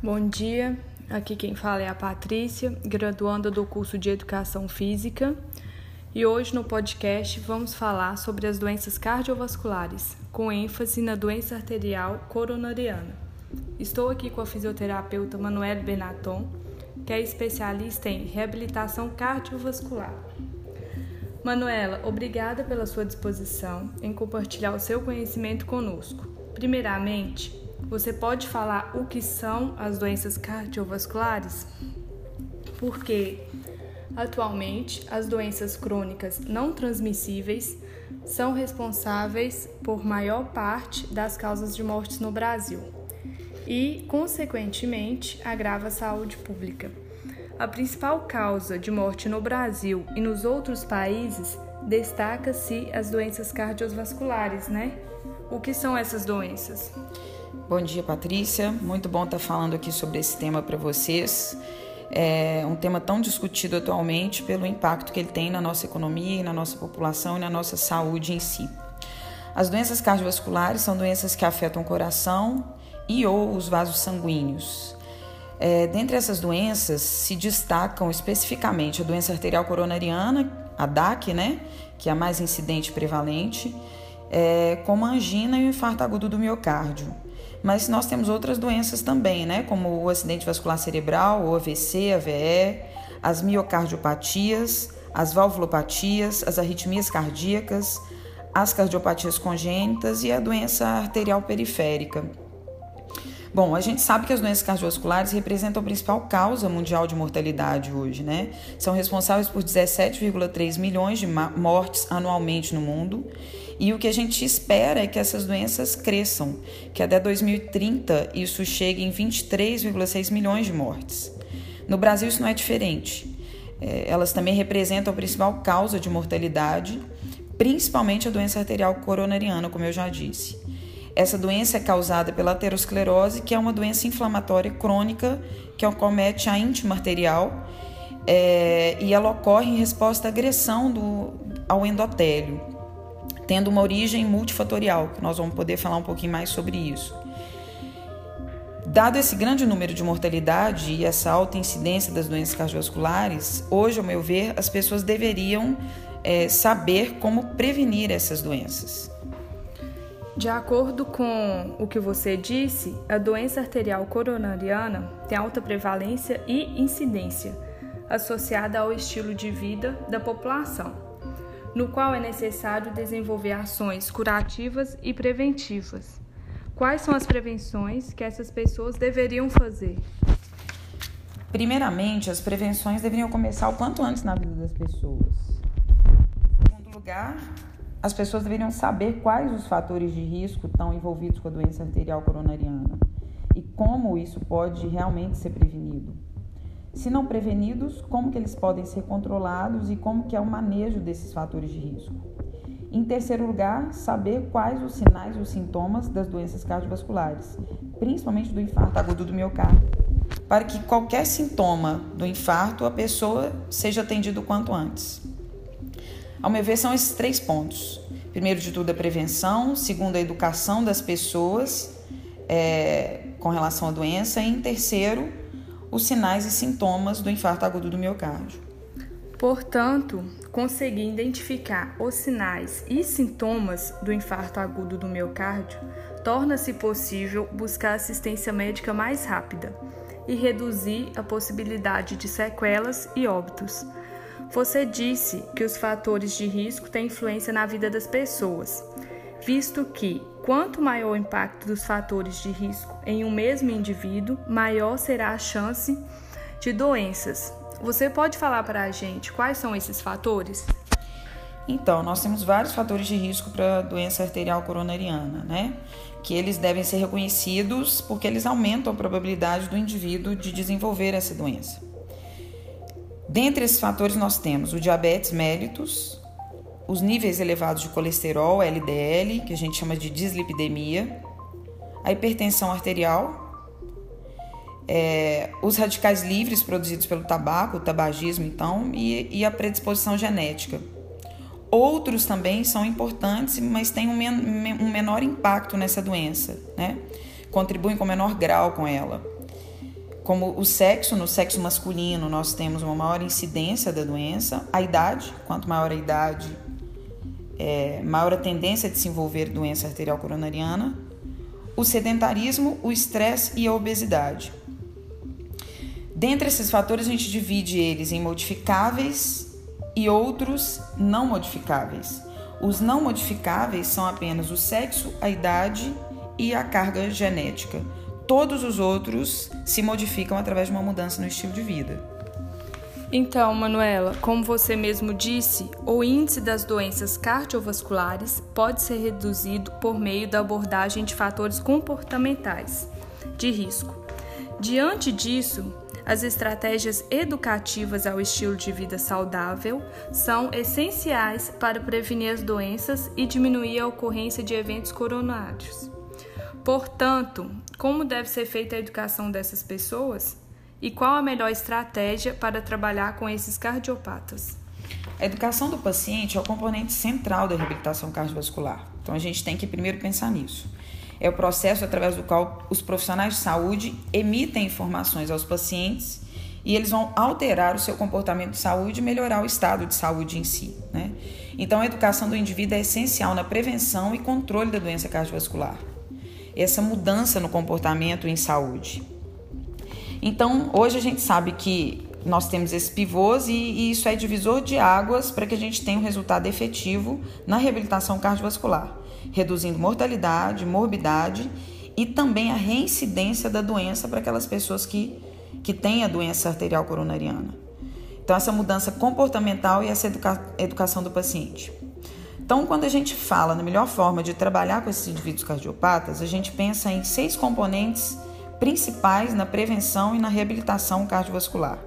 Bom dia, aqui quem fala é a Patrícia, graduanda do curso de Educação Física. E hoje no podcast vamos falar sobre as doenças cardiovasculares, com ênfase na doença arterial coronariana. Estou aqui com a fisioterapeuta Manuela Benaton, que é especialista em reabilitação cardiovascular. Manuela, obrigada pela sua disposição em compartilhar o seu conhecimento conosco. Primeiramente, você pode falar o que são as doenças cardiovasculares? Porque atualmente as doenças crônicas não transmissíveis são responsáveis por maior parte das causas de mortes no Brasil e, consequentemente, agrava a saúde pública. A principal causa de morte no Brasil e nos outros países destaca-se as doenças cardiovasculares, né? O que são essas doenças? Bom dia, Patrícia. Muito bom estar falando aqui sobre esse tema para vocês. É um tema tão discutido atualmente pelo impacto que ele tem na nossa economia, na nossa população e na nossa saúde em si. As doenças cardiovasculares são doenças que afetam o coração e ou os vasos sanguíneos. É, dentre essas doenças se destacam especificamente a doença arterial coronariana, a DAC, né, que é a mais incidente e prevalente, é, como a angina e o infarto agudo do miocárdio. Mas nós temos outras doenças também, né? Como o acidente vascular cerebral, o AVC, AVE, as miocardiopatias, as valvulopatias, as arritmias cardíacas, as cardiopatias congênitas e a doença arterial periférica. Bom, a gente sabe que as doenças cardiovasculares representam a principal causa mundial de mortalidade hoje, né? São responsáveis por 17,3 milhões de mortes anualmente no mundo. E o que a gente espera é que essas doenças cresçam, que até 2030 isso chegue em 23,6 milhões de mortes. No Brasil isso não é diferente. É, elas também representam a principal causa de mortalidade, principalmente a doença arterial coronariana, como eu já disse. Essa doença é causada pela aterosclerose, que é uma doença inflamatória crônica que acomete a íntima arterial é, e ela ocorre em resposta à agressão do, ao endotélio, tendo uma origem multifatorial, que nós vamos poder falar um pouquinho mais sobre isso. Dado esse grande número de mortalidade e essa alta incidência das doenças cardiovasculares, hoje, ao meu ver, as pessoas deveriam é, saber como prevenir essas doenças. De acordo com o que você disse, a doença arterial coronariana tem alta prevalência e incidência associada ao estilo de vida da população, no qual é necessário desenvolver ações curativas e preventivas. Quais são as prevenções que essas pessoas deveriam fazer? Primeiramente, as prevenções deveriam começar o quanto antes na vida das pessoas. Em segundo lugar, as pessoas deveriam saber quais os fatores de risco estão envolvidos com a doença arterial coronariana e como isso pode realmente ser prevenido. Se não prevenidos, como que eles podem ser controlados e como que é o manejo desses fatores de risco. Em terceiro lugar, saber quais os sinais e os sintomas das doenças cardiovasculares, principalmente do infarto agudo do miocárdio, para que qualquer sintoma do infarto a pessoa seja atendida o quanto antes. Ao meu ver, são esses três pontos. Primeiro de tudo, a prevenção. Segundo, a educação das pessoas é, com relação à doença. E em terceiro, os sinais e sintomas do infarto agudo do miocárdio. Portanto, conseguir identificar os sinais e sintomas do infarto agudo do miocárdio torna-se possível buscar assistência médica mais rápida e reduzir a possibilidade de sequelas e óbitos. Você disse que os fatores de risco têm influência na vida das pessoas, visto que quanto maior o impacto dos fatores de risco em um mesmo indivíduo, maior será a chance de doenças. Você pode falar para a gente quais são esses fatores? Então, nós temos vários fatores de risco para a doença arterial coronariana, né? Que eles devem ser reconhecidos porque eles aumentam a probabilidade do indivíduo de desenvolver essa doença. Dentre esses fatores, nós temos o diabetes mellitus, os níveis elevados de colesterol, LDL, que a gente chama de dislipidemia, a hipertensão arterial, é, os radicais livres produzidos pelo tabaco, o tabagismo, então, e, e a predisposição genética. Outros também são importantes, mas têm um, men um menor impacto nessa doença, né? Contribuem com menor grau com ela. como o sexo, no sexo masculino nós temos uma maior incidência da doença, a idade, quanto maior a idade, é, maior a tendência de se envolver doença arterial coronariana, o sedentarismo, o estresse e a obesidade. Dentre esses fatores, a gente divide eles em modificáveis e outros não modificáveis. Os não modificáveis são apenas o sexo, a idade e a carga genética todos os outros se modificam através de uma mudança no estilo de vida. Então, Manuela, como você mesmo disse, o índice das doenças cardiovasculares pode ser reduzido por meio da abordagem de fatores comportamentais de risco. Diante disso, as estratégias educativas ao estilo de vida saudável são essenciais para prevenir as doenças e diminuir a ocorrência de eventos coronários. Portanto, como deve ser feita a educação dessas pessoas? E qual a melhor estratégia para trabalhar com esses cardiopatas? A educação do paciente é o componente central da reabilitação cardiovascular. Então a gente tem que primeiro pensar nisso. É o processo através do qual os profissionais de saúde emitem informações aos pacientes e eles vão alterar o seu comportamento de saúde e melhorar o estado de saúde em si. Né? Então a educação do indivíduo é essencial na prevenção e controle da doença cardiovascular essa mudança no comportamento em saúde. Então, hoje a gente sabe que nós temos esses pivôs e, e isso é divisor de águas para que a gente tenha um resultado efetivo na reabilitação cardiovascular, reduzindo mortalidade, morbidade e também a reincidência da doença para aquelas pessoas que, que têm a doença arterial coronariana. Então, essa mudança comportamental e essa educa educação do paciente. Então, quando a gente fala na melhor forma de trabalhar com esses indivíduos cardiopatas, a gente pensa em seis componentes principais na prevenção e na reabilitação cardiovascular.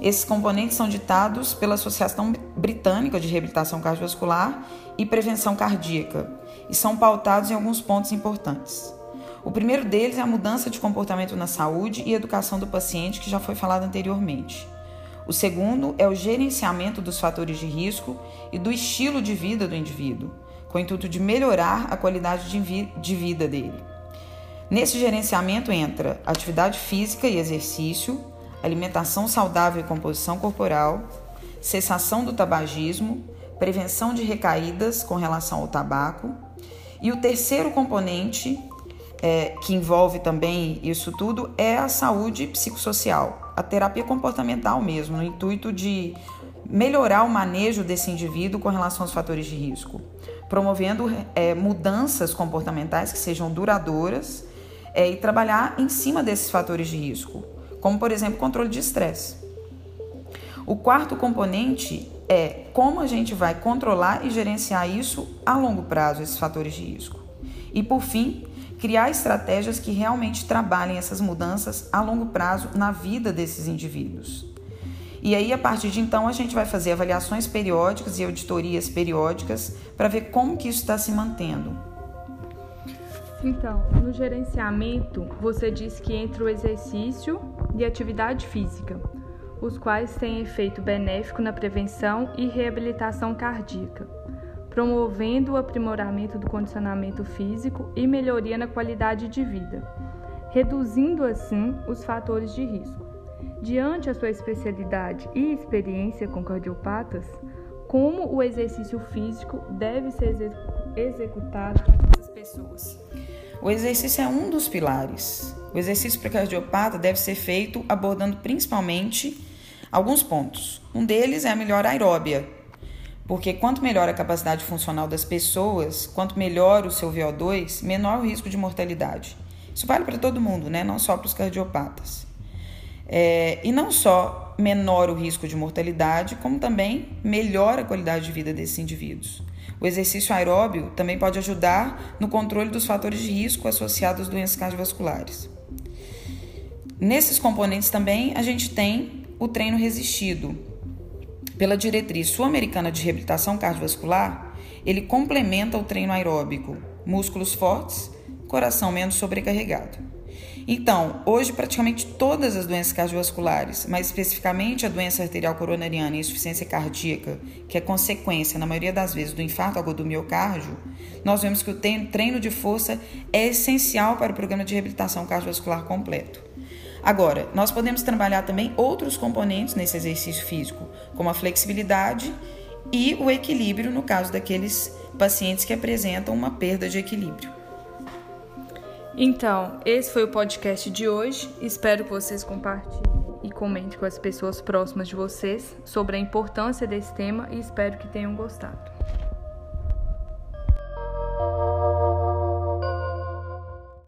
Esses componentes são ditados pela Associação Britânica de Reabilitação Cardiovascular e Prevenção Cardíaca e são pautados em alguns pontos importantes. O primeiro deles é a mudança de comportamento na saúde e educação do paciente, que já foi falado anteriormente. O segundo é o gerenciamento dos fatores de risco e do estilo de vida do indivíduo, com o intuito de melhorar a qualidade de, vi de vida dele. Nesse gerenciamento entra atividade física e exercício, alimentação saudável e composição corporal, cessação do tabagismo, prevenção de recaídas com relação ao tabaco. E o terceiro componente, é, que envolve também isso tudo, é a saúde psicossocial, a terapia comportamental mesmo, no intuito de melhorar o manejo desse indivíduo com relação aos fatores de risco, promovendo é, mudanças comportamentais que sejam duradouras é, e trabalhar em cima desses fatores de risco, como por exemplo controle de estresse. O quarto componente é como a gente vai controlar e gerenciar isso a longo prazo, esses fatores de risco. E por fim, criar estratégias que realmente trabalhem essas mudanças a longo prazo na vida desses indivíduos. E aí, a partir de então, a gente vai fazer avaliações periódicas e auditorias periódicas para ver como que isso está se mantendo. Então, no gerenciamento, você disse que entre o exercício e atividade física, os quais têm efeito benéfico na prevenção e reabilitação cardíaca, promovendo o aprimoramento do condicionamento físico e melhoria na qualidade de vida, reduzindo assim os fatores de risco. Diante a sua especialidade e experiência com cardiopatas, como o exercício físico deve ser executado para essas pessoas? O exercício é um dos pilares. O exercício para cardiopata deve ser feito abordando principalmente alguns pontos. Um deles é a melhora aeróbia, porque quanto melhor a capacidade funcional das pessoas, quanto melhor o seu VO2, menor o risco de mortalidade. Isso vale para todo mundo, né? não só para os cardiopatas. É, e não só menor o risco de mortalidade, como também melhora a qualidade de vida desses indivíduos. O exercício aeróbio também pode ajudar no controle dos fatores de risco associados às doenças cardiovasculares. Nesses componentes também a gente tem o treino resistido. Pela diretriz sul-americana de reabilitação cardiovascular, ele complementa o treino aeróbico, músculos fortes, coração menos sobrecarregado. Então, hoje praticamente todas as doenças cardiovasculares, mais especificamente a doença arterial coronariana e insuficiência cardíaca, que é consequência, na maioria das vezes, do infarto agudo do miocárdio, nós vemos que o treino de força é essencial para o programa de reabilitação cardiovascular completo. Agora, nós podemos trabalhar também outros componentes nesse exercício físico, como a flexibilidade e o equilíbrio no caso daqueles pacientes que apresentam uma perda de equilíbrio. Então, esse foi o podcast de hoje. Espero que vocês compartilhem e comentem com as pessoas próximas de vocês sobre a importância desse tema e espero que tenham gostado.